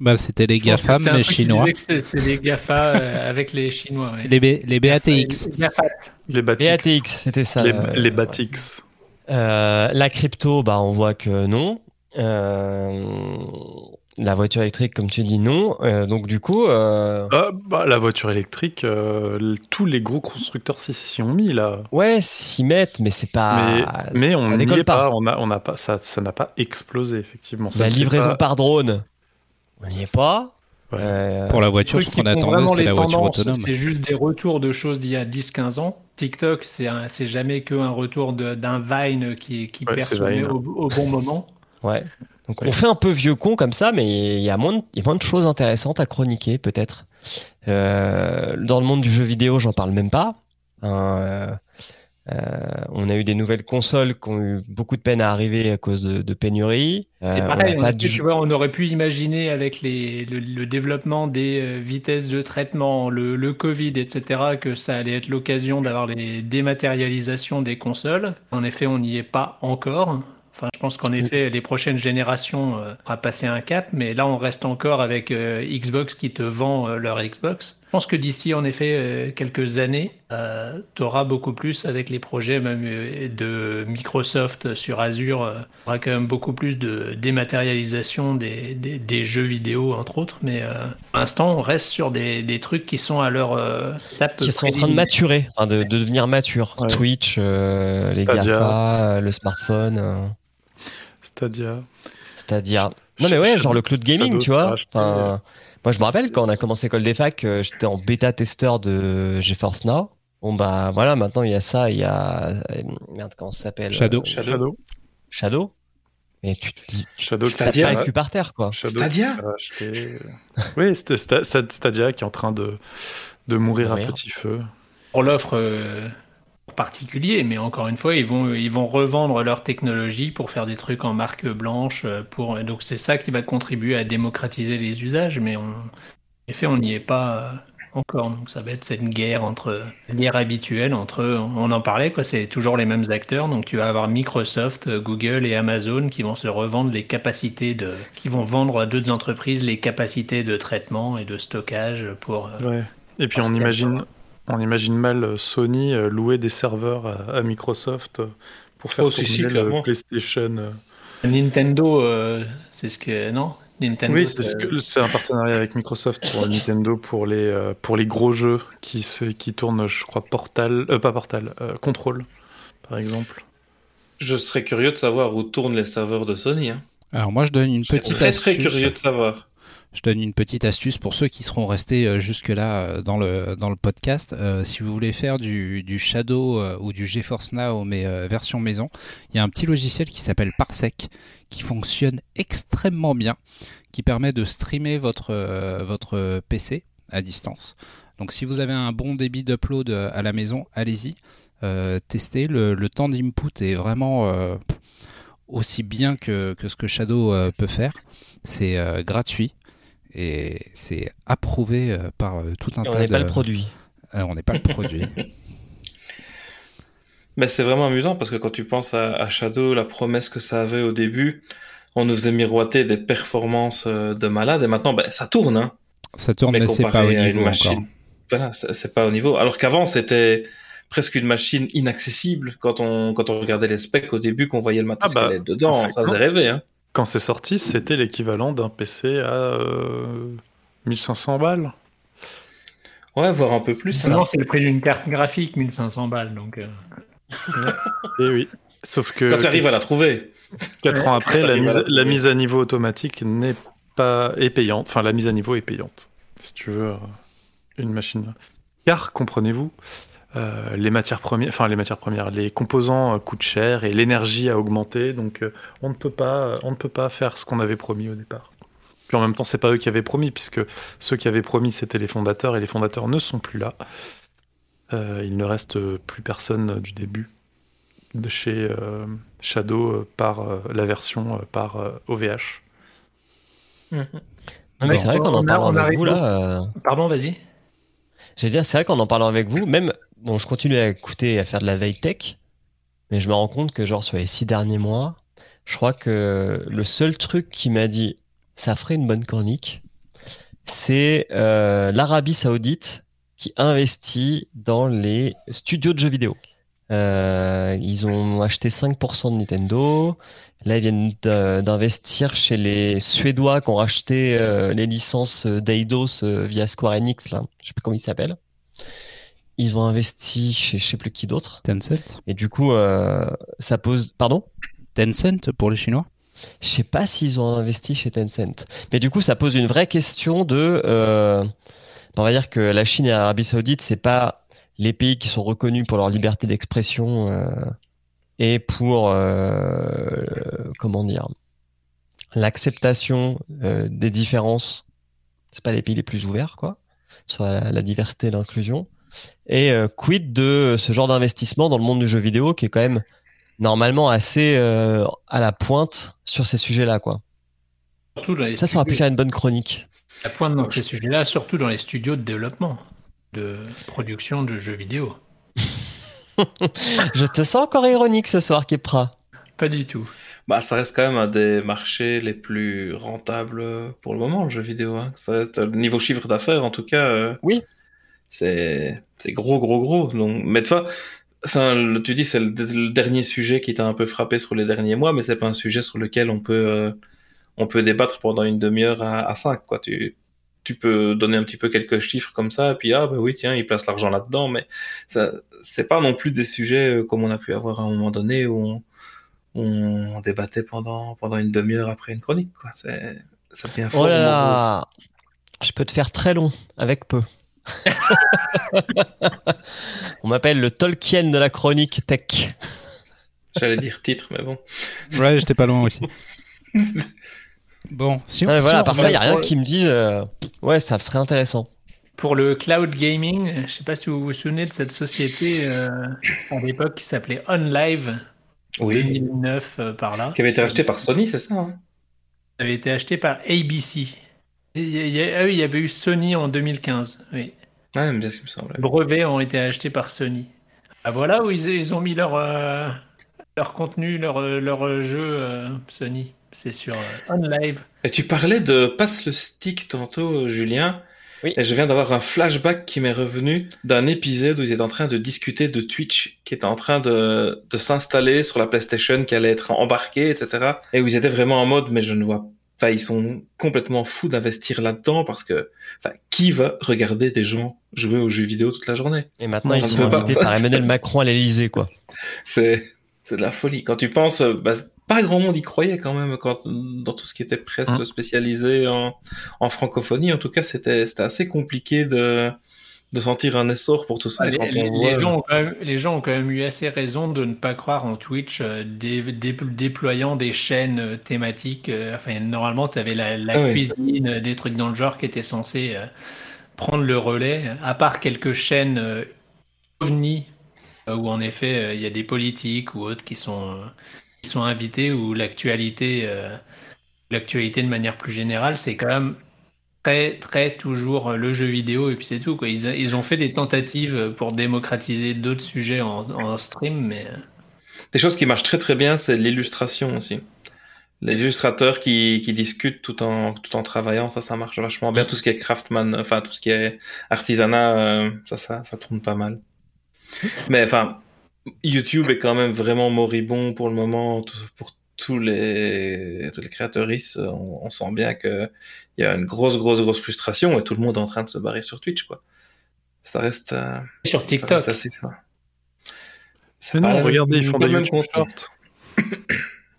Bah, c'était les GAFAM, c'était un les truc qui Chinois. C'est les GAFA euh, avec les Chinois. ouais. Les, B- les BATX. Les. BATX, c'était ça. Les, euh, les. Euh, la crypto, bah, on voit que non. La voiture électrique, comme tu dis, non. Euh, donc, du coup, euh, Ah, bah, la voiture électrique, euh, tous les gros constructeurs s'y ont mis là. ouais, s'y mettent, mais c'est pas. mais, mais on n'y est pas. On a, on a pas ça, ça n'a pas explosé effectivement. Ça La livraison pas- par drone, on n'y est pas. Euh, Pour la voiture, truc qu'on attendait, c'est les la voiture autonome. C'est juste des retours de choses d'il y a 10-15 ans. TikTok, c'est jamais qu'un retour de- d'un Vine qui, qui Ouais, au- au bon moment. Ouais. Donc on fait un peu vieux con comme ça, mais il y a moins de, il y a moins de choses intéressantes à chroniquer peut-être. Euh, dans le monde du jeu vidéo, j'en parle même pas. Hein, euh, euh, on a eu des nouvelles consoles qui ont eu beaucoup de peine à arriver à cause de, de pénuries. Euh, C'est on pareil, on, tu vois, aurait pu imaginer avec les, le, le développement des vitesses de traitement, le, le Covid, etc., que ça allait être l'occasion d'avoir les dématérialisations des consoles. En effet, on n'y est pas encore. Enfin, je pense qu'en effet, les prochaines générations euh, va passer un cap, mais là, on reste encore avec euh, Xbox qui te vend euh, leur Xbox. Je pense que d'ici, en effet, euh, quelques années, euh, tu auras beaucoup plus avec les projets même de Microsoft sur Azure. euh, Il y aura quand même beaucoup plus de dématérialisation des, des, des jeux vidéo, entre autres. Mais euh, pour l'instant, on reste sur des, des trucs qui sont à leur euh, tape qui sont en train de maturer, enfin, de, de devenir matures. Twitch, euh, les Stadia. GAFA, le smartphone. Euh, Stadia. Stadia. Non mais ouais, genre le cloud gaming, tu vois. Enfin, moi je me rappelle quand on a commencé école des facs, euh, j'étais en bêta testeur de GeForce Now. Bon bah voilà, maintenant il y a ça, il y a euh, merde comment ça s'appelle Shadow. euh, Shadow. Shadow. Mais tu te dis Shadow Stadia. pas le cul par terre quoi. Shadow Stadia acheté- *laughs* Oui, Stadia qui est en train de, de mourir à petit feu. pour l'offre euh, particulier, mais encore une fois, ils vont, ils vont revendre leur technologie pour faire des trucs en marque blanche. euh, Pour, donc c'est ça qui va contribuer à démocratiser les usages, mais on, en effet, on n'y est pas euh, encore. Donc ça va être cette guerre entre guerre habituelle entre, on en parlait quoi, c'est toujours les mêmes acteurs. Donc tu vas avoir Microsoft, euh, Google et Amazon qui vont se revendre les capacités de, qui vont vendre à d'autres entreprises les capacités de traitement et de stockage pour. Ouais. Et puis on imagine, on imagine mal euh, Sony euh, louer des serveurs à, à Microsoft euh, pour faire Oh, si, tourner le. PlayStation. Nintendo, euh, c'est ce que non? Nintendo. Oui, c'est ce que- c'est un partenariat avec Microsoft pour *laughs* Nintendo pour les euh, pour les gros jeux qui se, qui tournent, je crois, Portal, euh, pas Portal, euh, Control, par exemple. Je serais curieux de savoir où tournent les serveurs de Sony. Hein. Alors moi, je donne une Je serais petite très astuce. très curieux de savoir. Je donne une petite astuce pour ceux qui seront restés euh, jusque-là euh, dans le, dans le podcast. Euh, si vous voulez faire du, du Shadow ou du GeForce Now, mais version maison, il y a un petit logiciel qui s'appelle Parsec qui fonctionne extrêmement bien, qui permet de streamer votre, votre PC à distance. Donc si vous avez un bon débit d'upload à la maison, allez-y, testez. Le, le temps d'input est vraiment aussi bien que, que ce que Shadow peut faire. C'est gratuit et c'est approuvé euh, par euh, tout un Et on tas n'est de... pas le produit. Euh, on n'est pas le produit. *laughs* Mais c'est vraiment amusant parce que quand tu penses à, à Shadow, la promesse que ça avait au début, on nous faisait miroiter des performances euh, de malade et maintenant ben, ça tourne. Hein. Ça tourne, mais c'est comparé pas au à une niveau machine- encore. Voilà, c'est c'est pas au niveau. Alors qu'avant c'était presque une machine inaccessible quand on quand on regardait les specs au début, qu'on voyait le matos Ah bah, dedans, c'est ça faisait rêver. Hein. Quand c'est sorti, c'était l'équivalent d'un PC à euh, 1500 balles. Ouais, voire un peu plus. Sinon, c'est le prix d'une carte graphique, 1500 balles. Donc, euh, Et oui. Sauf que. Quand tu arrives à la trouver. 4 ans après, la mise à niveau automatique n'est pas est payante. Enfin, la mise à niveau est payante. Si tu veux euh, une machine. Car comprenez-vous, euh, les matières premières, enfin les matières premières, les composants euh, coûtent cher et l'énergie a augmenté, donc euh, on ne peut pas, on ne peut pas faire ce qu'on avait promis au départ. Puis en même temps, c'est pas eux qui avaient promis, puisque ceux qui avaient promis c'était les fondateurs et les fondateurs ne sont plus là. Euh, il ne reste plus personne du début de chez euh, Shadow euh, par euh, la version euh, par euh, OVH. Non, mais c'est vrai qu'en en arrive vous là. euh, Pardon, vas-y. J'allais dire, c'est vrai qu'en en parlant avec vous, même, bon, je continue à écouter et à faire de la veille tech, mais je me rends compte que, genre, sur les six derniers mois, je crois que le seul truc qui m'a dit, ça ferait une bonne chronique, c'est euh, l'Arabie Saoudite qui investit dans les studios de jeux vidéo. Euh, ils ont acheté 5% de Nintendo. Là, ils viennent d'investir chez les Suédois qui ont racheté euh, les licences d'Eidos euh, via Square Enix. Là. Je sais plus comment ils s'appellent. Ils ont investi chez je sais plus qui d'autre. Tencent. Et du coup, euh, ça pose. Pardon? Tencent pour les Chinois? Je sais pas s'ils ont investi chez Tencent. Mais du coup, ça pose une vraie question de. euh, on va dire que la Chine et l'Arabie Saoudite, c'est pas les pays qui sont reconnus pour leur liberté d'expression euh, et pour euh, comment dire l'acceptation euh, des différences. C'est pas les pays les plus ouverts, quoi, sur la, la diversité et l'inclusion. Et euh, quid de ce genre d'investissement dans le monde du jeu vidéo qui est quand même normalement assez euh, à la pointe sur ces sujets-là, quoi? Surtout dans les Ça, ça aurait pu faire une bonne chronique. La pointe dans ces sujets-là, surtout dans les studios de développement, de production de jeux vidéo. *laughs* Je te sens encore ironique ce soir, Kepra. Pas du tout. Bah, ça reste quand même un des marchés les plus rentables pour le moment, le jeu vidéo. Hein. Ça reste, euh, niveau chiffre d'affaires, en tout cas. euh, oui. C'est, gros, gros, gros. Donc, mais ça, le- tu dis, c'est le, le dernier sujet qui t'a un peu frappé sur les derniers mois, mais c'est pas un sujet sur lequel on peut, euh, on peut débattre pendant une demi-heure à, à cinq, quoi. Tu, tu peux donner un petit peu quelques chiffres comme ça, et puis ah bah oui tiens, il place l'argent là-dedans, mais ça, c'est pas non plus des sujets euh, comme on a pu avoir à un moment donné où on, on débattait pendant pendant une demi-heure après une chronique, quoi. C'est, ça devient fort Oh là là Je peux te faire très long, avec peu. *laughs* On m'appelle le Tolkien de la chronique tech. J'allais dire titre, mais bon. Ouais, j'étais pas loin aussi. *laughs* Bon, si on, Ouais, si voilà, on à part ça, il n'y a rien qui me dise euh, ouais, ça serait intéressant. Pour le cloud gaming, je sais pas si vous vous souvenez de cette société euh, à l'époque qui s'appelait OnLive. Oui. 2009 euh, par là. Qui avait été racheté par Sony, c'est ça hein? Ça avait été acheté par ABC. Et Il y, y ah avait eu Sony en 2015. Oui. Ouais, bien ce qui me semble. Brevets ont été achetés par Sony. Ah, voilà où ils, ils ont mis leur, euh, leur contenu, leur, leur jeu euh, Sony. C'est sur euh, OnLive. Et tu parlais de passe le stick tantôt, Julien. Oui. Et je viens d'avoir un flashback qui m'est revenu d'un épisode où ils étaient en train de discuter de Twitch, qui était en train de, de s'installer sur la PlayStation, qui allait être embarqué, etc. Et où ils étaient vraiment en mode, mais je ne vois Enfin, ils sont complètement fous d'investir là-dedans parce que, enfin, qui va regarder des gens jouer aux jeux vidéo toute la journée? Et maintenant, ils sont pas. invités par Emmanuel Macron à l'Elysée, quoi. C'est c'est de la folie. Quand tu penses, euh, bah, pas grand monde y croyait quand même quand dans tout ce qui était presse Hein. spécialisée en, en francophonie. En tout cas, c'était c'était assez compliqué de de sentir un essor pour tout ça. Ah, les, quand les- on les voit- gens ont quand même, les gens ont quand même eu assez raison de ne pas croire en Twitch euh, dé- dé- déployant des chaînes euh, thématiques. euh, enfin, normalement, tu avais la, la Ah cuisine, des trucs dans le genre qui étaient censés euh, prendre le relais, à part quelques chaînes euh, ovni, euh, où en effet euh, il y a des politiques ou autres qui sont, euh, sont invités, où l'actualité, euh, l'actualité de manière plus générale, c'est quand même très, très toujours euh, le jeu vidéo et puis c'est tout. Quoi. Ils, ils ont fait des tentatives pour démocratiser d'autres sujets en, en stream, mais euh, Des choses qui marchent très très bien, c'est l'illustration aussi. Les illustrateurs qui, qui discutent tout en, tout en travaillant, ça, ça marche vachement bien. Tout ce qui est craftman, enfin tout ce qui est artisanat, ça, ça, ça tourne pas mal. Mais enfin, YouTube est quand même vraiment moribond pour le moment, pour tous les, tous les créateuristes. On, on sent bien que il y a une grosse, grosse, grosse frustration et tout le monde est en train de se barrer sur Twitch, quoi. Ça reste. euh, Sur ça TikTok. reste assez pas non, la- regardez, *coughs* ils font des YouTube. Shorts.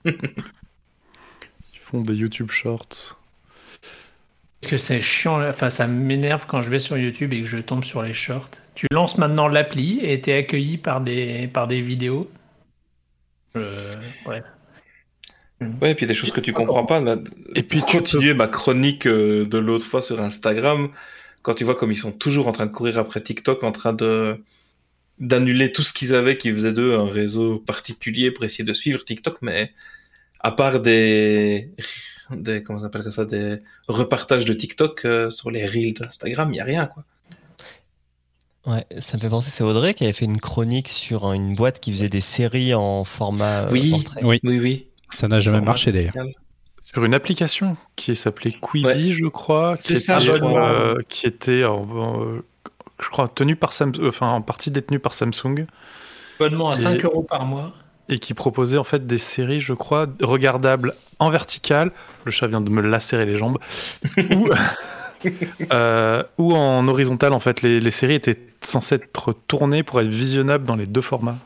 ils font des YouTube Shorts. Parce que c'est chiant, enfin ça m'énerve quand je vais sur YouTube et que je tombe sur les shorts. Tu lances maintenant l'appli et t'es accueilli par des, par des vidéos. Euh, ouais. Ouais, et puis des choses que tu comprends pas. Là. Et puis tu continuer ma chronique euh, de l'autre fois sur Instagram, quand tu vois comme ils sont toujours en train de courir après TikTok, en train de d'annuler tout ce qu'ils avaient qui faisait d'eux un réseau particulier pour essayer de suivre TikTok, mais à part des des comment ça s'appelle ça des repartages de TikTok euh, sur les reels d'Instagram, il y a rien quoi. Ouais, ça me fait penser, c'est Audrey qui avait fait une chronique sur une boîte qui faisait des séries en format euh, Oui. portrait. Oui. Oui oui. Ça n'a jamais marché d'ailleurs. Sur une application qui s'appelait Quibi, Ouais. je crois, qui C'est ça, était, je crois. euh, qui était, euh, euh, je crois, tenue par Samsung, enfin en partie détenue par Samsung, Abonnement à Et- 5 euros par mois. Et qui proposait en fait des séries, je crois, regardables en vertical. Le chat vient de me lacérer les jambes. ou, *laughs* euh, en horizontal, en fait, les séries étaient censées être tournées pour être visionnables dans les deux formats.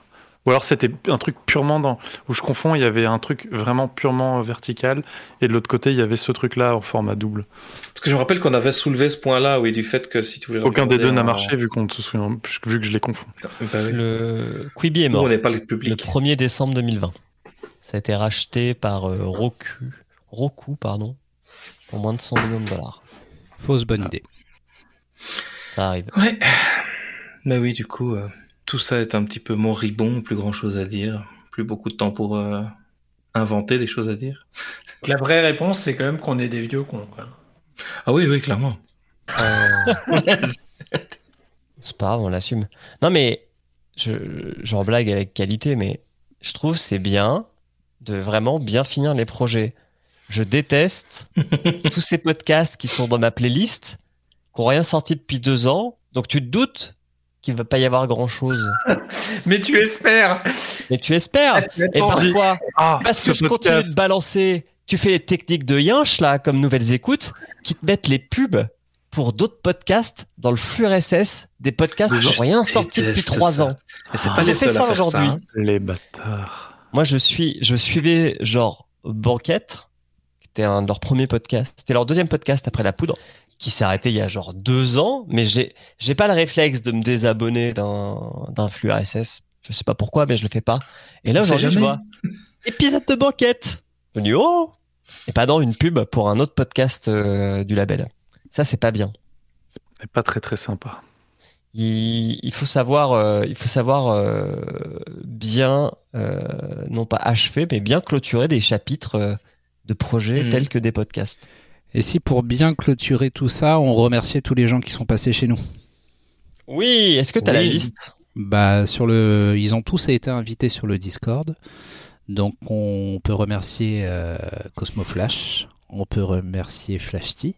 Ou alors c'était un truc purement dans où je confonds, il y avait un truc vraiment purement vertical et de l'autre côté il y avait ce truc là en format double. Parce que je me rappelle qu'on avait soulevé ce point-là, oui, du fait que si tu voulais Aucun des deux n'a marché vu qu'on se souvient, vu que je les confonds. Bah. Le Quibi est Nous, mort. on n'est pas le Le public. 1er décembre 2020. Ça a été racheté par euh, Roku, Roku pardon, pour moins de 100 millions de dollars. Fausse bonne idée. Ça arrive. Ouais. Mais oui, du coup, euh, tout ça est un petit peu moribond, plus grand chose à dire, plus beaucoup de temps pour euh, inventer des choses à dire. La vraie réponse, c'est quand même qu'on est des vieux cons. Quoi. Ah oui, oui, clairement. *laughs* C'est pas grave, on l'assume. Non, mais je, j'en blague avec qualité, mais je trouve c'est bien de vraiment bien finir les projets. Je déteste *laughs* tous ces podcasts qui sont dans ma playlist, qui n'ont rien sorti depuis deux ans. Donc tu te doutes qu'il va pas y avoir grand chose. *laughs* Mais tu espères Mais tu espères. Et parfois, Ah, parce que je continue de balancer, tu fais les techniques de Yinch, là, comme nouvelles écoutes, qui te mettent les pubs pour d'autres podcasts dans le flux RSS, des podcasts qui n'ont rien sorti depuis trois ans. Et c'est Ah, pas j'ai les fait ça. aujourd'hui. hein. Les bâtards. Moi, je suis, je suivais genre Banquette, qui était un de leurs premiers podcasts. C'était leur deuxième podcast après la poudre, qui s'est arrêté il y a genre deux ans. Mais j'ai, j'ai pas le réflexe de me désabonner d'un, d'un flux RSS. Je sais pas pourquoi, mais je le fais pas. Et là aujourd'hui, je vois épisode de Banquette. Je me dis oh, et pas dans une pub pour un autre podcast euh, du label. Ça, c'est pas bien. C'est pas très très sympa. Il, il faut savoir, euh, il faut savoir euh, bien, euh, non pas achever, mais bien clôturer des chapitres euh, de projets Mhm. tels que des podcasts. Et si pour bien clôturer tout ça, on remerciait tous les gens qui sont passés chez nous Oui, est-ce que tu as la liste? Bah sur le, ils ont tous été invités sur le Discord. Donc on peut remercier euh, Cosmo Flash, on peut remercier Flashty,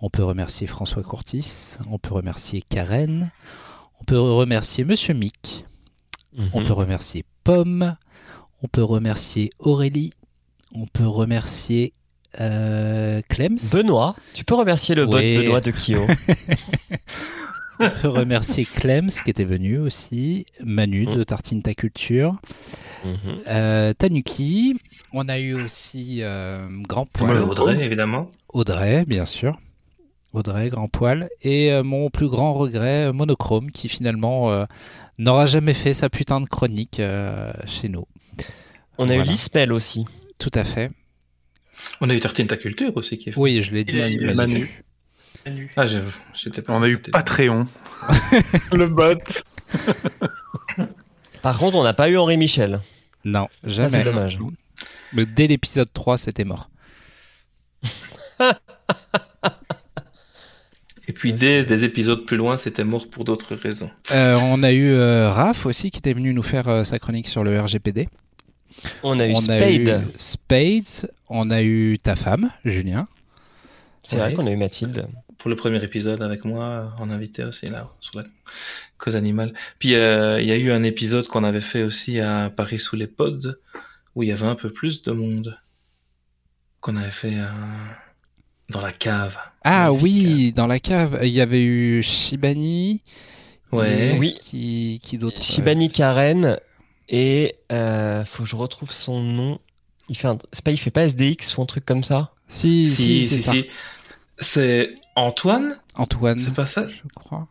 on peut remercier François Courtis, on peut remercier Karen, on peut remercier Monsieur Mick, on Mhm. peut remercier Pomme, on peut remercier Aurélie, on peut remercier euh, Clems. Benoît, tu peux remercier le bot Oui. Benoît de Kyo. *laughs* On peut remercier Clems qui était venu aussi, Manu de Tartine Ta Culture, Mhm. euh, Tanuki. On a eu aussi euh, Grand Poil. Ouais, Audrey, évidemment. Audrey, bien sûr. Audrey, Grand Poil. Et euh, mon plus grand regret, Monochrome, qui finalement euh, n'aura jamais fait sa putain de chronique euh, chez nous. On a eu l'Ispel aussi. Tout à fait. On a eu Tartine ta culture aussi qui est fait. Oui, je l'ai dit. Il il a- Manu. Manu. Ah, j'ai- j'étais pas On a eu. Patreon. *laughs* le bot. *laughs* Par contre, on n'a pas eu Henri Michel. Non, jamais. c'est dommage. Mais dès l'épisode 3, c'était mort. *laughs* Et puis dès des épisodes plus loin, c'était mort pour d'autres raisons. Euh, on a eu euh, Raph aussi qui était venu nous faire euh, sa chronique sur le RGPD. On a eu on Spade. A eu Spades. On a eu ta femme, Julien. C'est vrai qu'on a eu Mathilde. pour le premier épisode avec moi en invité aussi là sur la cause animale. Puis euh, il y a eu un épisode qu'on avait fait aussi à Paris sous les pods où il y avait un peu plus de monde qu'on avait fait euh, dans la cave. Ah oui, dans la cave, il y avait eu Shibani. Ouais. et Oui. Qui, qui d'autre? Shibani Karen et euh, faut que je retrouve son nom. Il fait un... c'est pas il fait pas SDX ou un truc comme ça? Si si, c'est ça. C'est Antoine? Antoine. C'est pas ça? Je crois.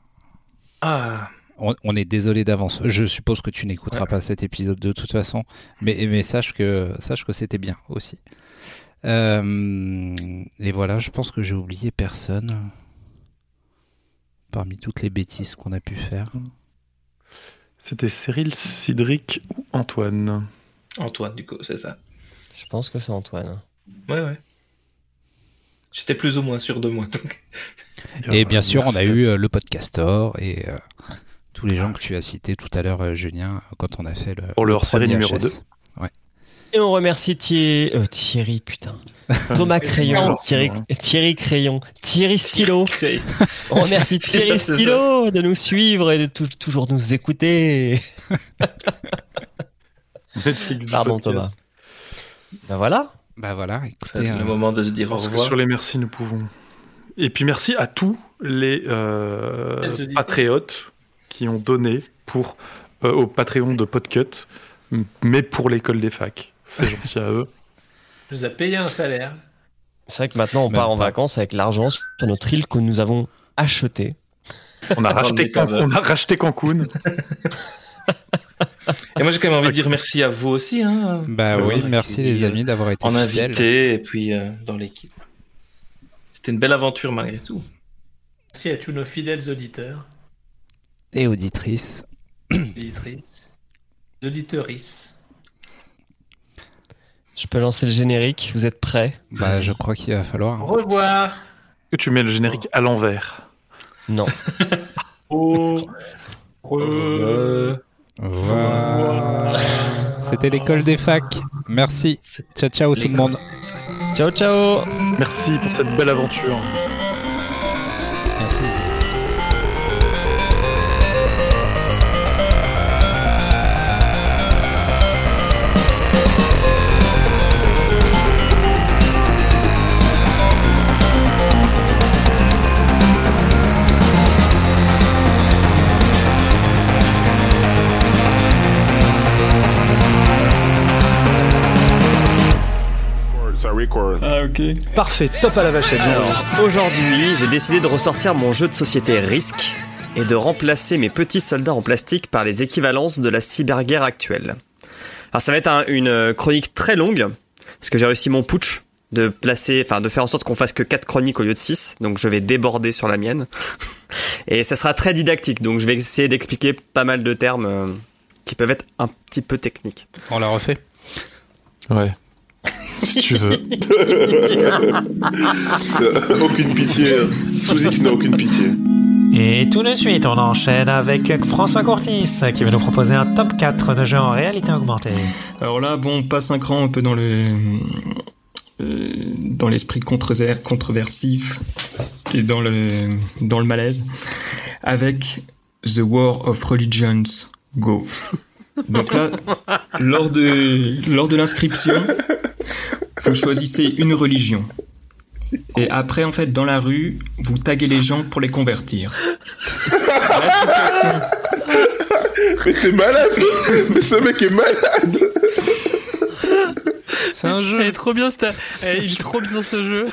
Ah. On, on est désolé d'avance. Je suppose que tu n'écouteras pas cet épisode de toute façon, mais, mais sache que sache que c'était bien aussi. Euh, et voilà, je pense que j'ai oublié personne parmi toutes les bêtises qu'on a pu faire. C'était Cyril, Cédric ou Antoine Antoine, du coup, c'est ça. Je pense que c'est Antoine. Ouais, ouais. J'étais plus ou moins sûr de moi. donc. Et bien sûr, on a eu euh, le podcastor et euh, tous les gens que tu as cités tout à l'heure, euh, Julien, quand on a fait le, Pour le le hors-série numéro HS. 2. Ouais. Et on remercie Thierry, euh, Thierry putain. *laughs* Thomas Crayon, Thierry, Thierry Crayon, Thierry Stylo. On remercie *laughs* Thierry. Stylo de nous suivre et de tou- toujours nous écouter. *laughs* Netflix Pardon podcast. Thomas. Ben voilà. Bah voilà, écoutez. C'est euh, le moment de se dire au revoir. sur les merci, nous pouvons. Et puis merci à tous les euh, patriotes qui ont donné pour euh, au Patreon de Podcut, mais pour l'école des facs. C'est gentil à eux. Tu nous as payé un salaire. C'est vrai que maintenant on Même part en vacances avec l'argent sur notre île que nous avons achetée. On a racheté, Dans le Can- on a racheté Cancun. *laughs* Et moi, j'ai quand même envie de dire merci à vous aussi. Hein, Bah oui, merci les euh, amis d'avoir été En fidèles. invité et puis euh, dans l'équipe. C'était une belle aventure malgré tout. Merci à tous nos fidèles auditeurs, Et auditrices. auditrices, auditrices. Je peux lancer le générique, vous êtes prêts? Bah, je crois qu'il va falloir. Au revoir. Que tu mets le générique à l'envers. Non. *laughs* Au. C'était l'école des facs. Merci. Ciao, ciao tout le monde. Ciao ciao Merci pour cette belle aventure. Ah ok. Parfait, top à la vachette. Alors, aujourd'hui, j'ai décidé de ressortir mon jeu de société Risk et de remplacer mes petits soldats en plastique par les équivalences de la cyberguerre actuelle. Alors ça va être un- une chronique très longue, parce que j'ai réussi mon putsch de placer, enfin de faire en sorte qu'on fasse que 4 chroniques au lieu de 6, donc je vais déborder sur la mienne. *laughs* Et ça sera très didactique, donc je vais essayer d'expliquer pas mal de termes euh, qui peuvent être un petit peu techniques. On l'a refait? Ouais. Si tu veux. *laughs* aucune pitié. Sous-X n'a aucune pitié. Et tout de suite, on enchaîne avec François Courtis qui va nous proposer un top 4 de jeux en réalité augmentée. Alors là, bon, on passe un cran un peu dans le euh, dans l'esprit controver- controversif et dans le dans le malaise avec The War of Religions Go. Donc là, lors de lors de l'inscription, vous choisissez une religion. Et après, en fait, dans la rue, vous taguez les gens pour les convertir. Mais t'es malade Mais ce mec est malade C'est un jeu. Il est trop bien, est trop bien ce jeu.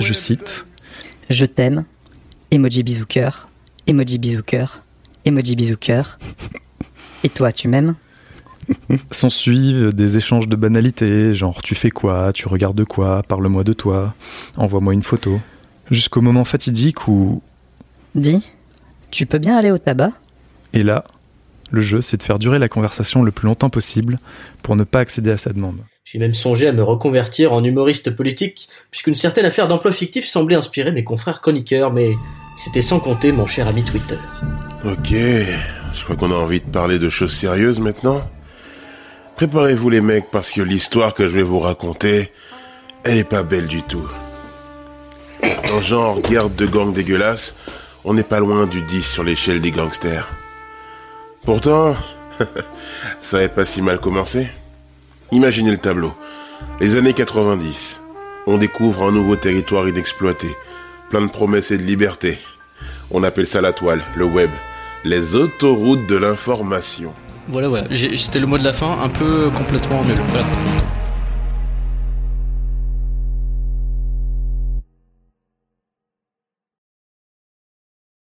Je cite. Je t'aime. Emoji bisou cœur. Emoji bisou cœur. Emoji bisou cœur. Et toi, tu m'aimes *laughs* S'en suivent des échanges de banalités, genre tu fais quoi, tu regardes quoi, parle-moi de toi, envoie-moi une photo. Jusqu'au moment fatidique où, Dis, tu peux bien aller au tabac? Et là, le jeu c'est de faire durer la conversation le plus longtemps possible pour ne pas accéder à sa demande. J'ai même songé à me reconvertir en humoriste politique, puisqu'une certaine affaire d'emploi fictif semblait inspirer mes confrères chroniqueurs, mais c'était sans compter mon cher ami Twitter. Ok, je crois qu'on a envie de parler de choses sérieuses maintenant. Préparez-vous les mecs parce que l'histoire que je vais vous raconter, elle est pas belle du tout. Dans genre guerre de gang dégueulasse, on n'est pas loin du 10 sur l'échelle des gangsters. Pourtant, *laughs* ça n'avait pas si mal commencé. Imaginez le tableau. Les années 90. On découvre un nouveau territoire inexploité. Plein de promesses et de liberté. On appelle ça la toile, le web. Les autoroutes de l'information. Voilà, voilà. C'était le mot de la fin, un peu complètement nul. Voilà.